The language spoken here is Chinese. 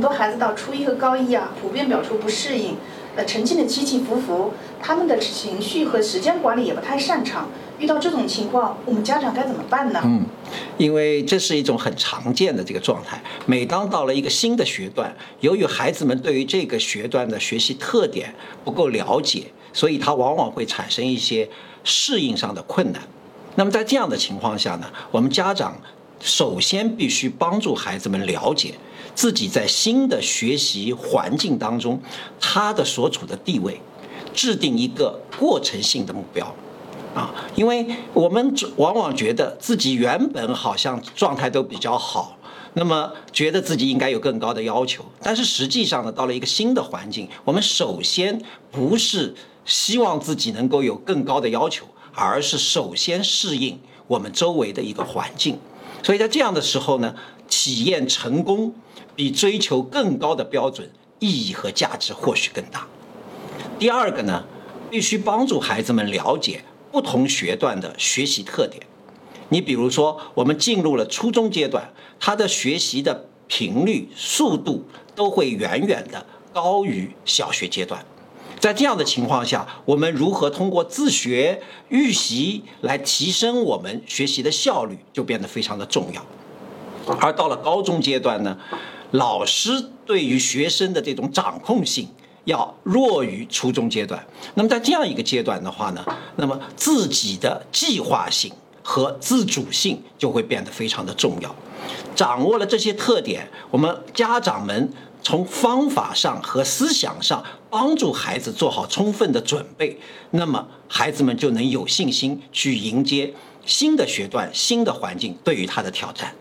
很多孩子到初一和高一啊，普遍表出不适应，呃，成绩的起起伏伏，他们的情绪和时间管理也不太擅长。遇到这种情况，我们家长该怎么办呢？嗯，因为这是一种很常见的这个状态。每当到了一个新的学段，由于孩子们对于这个学段的学习特点不够了解，所以他往往会产生一些适应上的困难。那么在这样的情况下呢，我们家长首先必须帮助孩子们了解自己在新的学习环境当中他的所处的地位，制定一个过程性的目标。啊，因为我们往往觉得自己原本好像状态都比较好，那么觉得自己应该有更高的要求，但是实际上呢，到了一个新的环境，我们首先不是希望自己能够有更高的要求，而是首先适应我们周围的一个环境。所以在这样的时候呢，体验成功比追求更高的标准意义和价值或许更大。第二个呢，必须帮助孩子们了解。不同学段的学习特点，你比如说，我们进入了初中阶段，他的学习的频率、速度都会远远的高于小学阶段。在这样的情况下，我们如何通过自学预习来提升我们学习的效率，就变得非常的重要。而到了高中阶段呢，老师对于学生的这种掌控性。要弱于初中阶段，那么在这样一个阶段的话呢，那么自己的计划性和自主性就会变得非常的重要。掌握了这些特点，我们家长们从方法上和思想上帮助孩子做好充分的准备，那么孩子们就能有信心去迎接新的学段、新的环境对于他的挑战。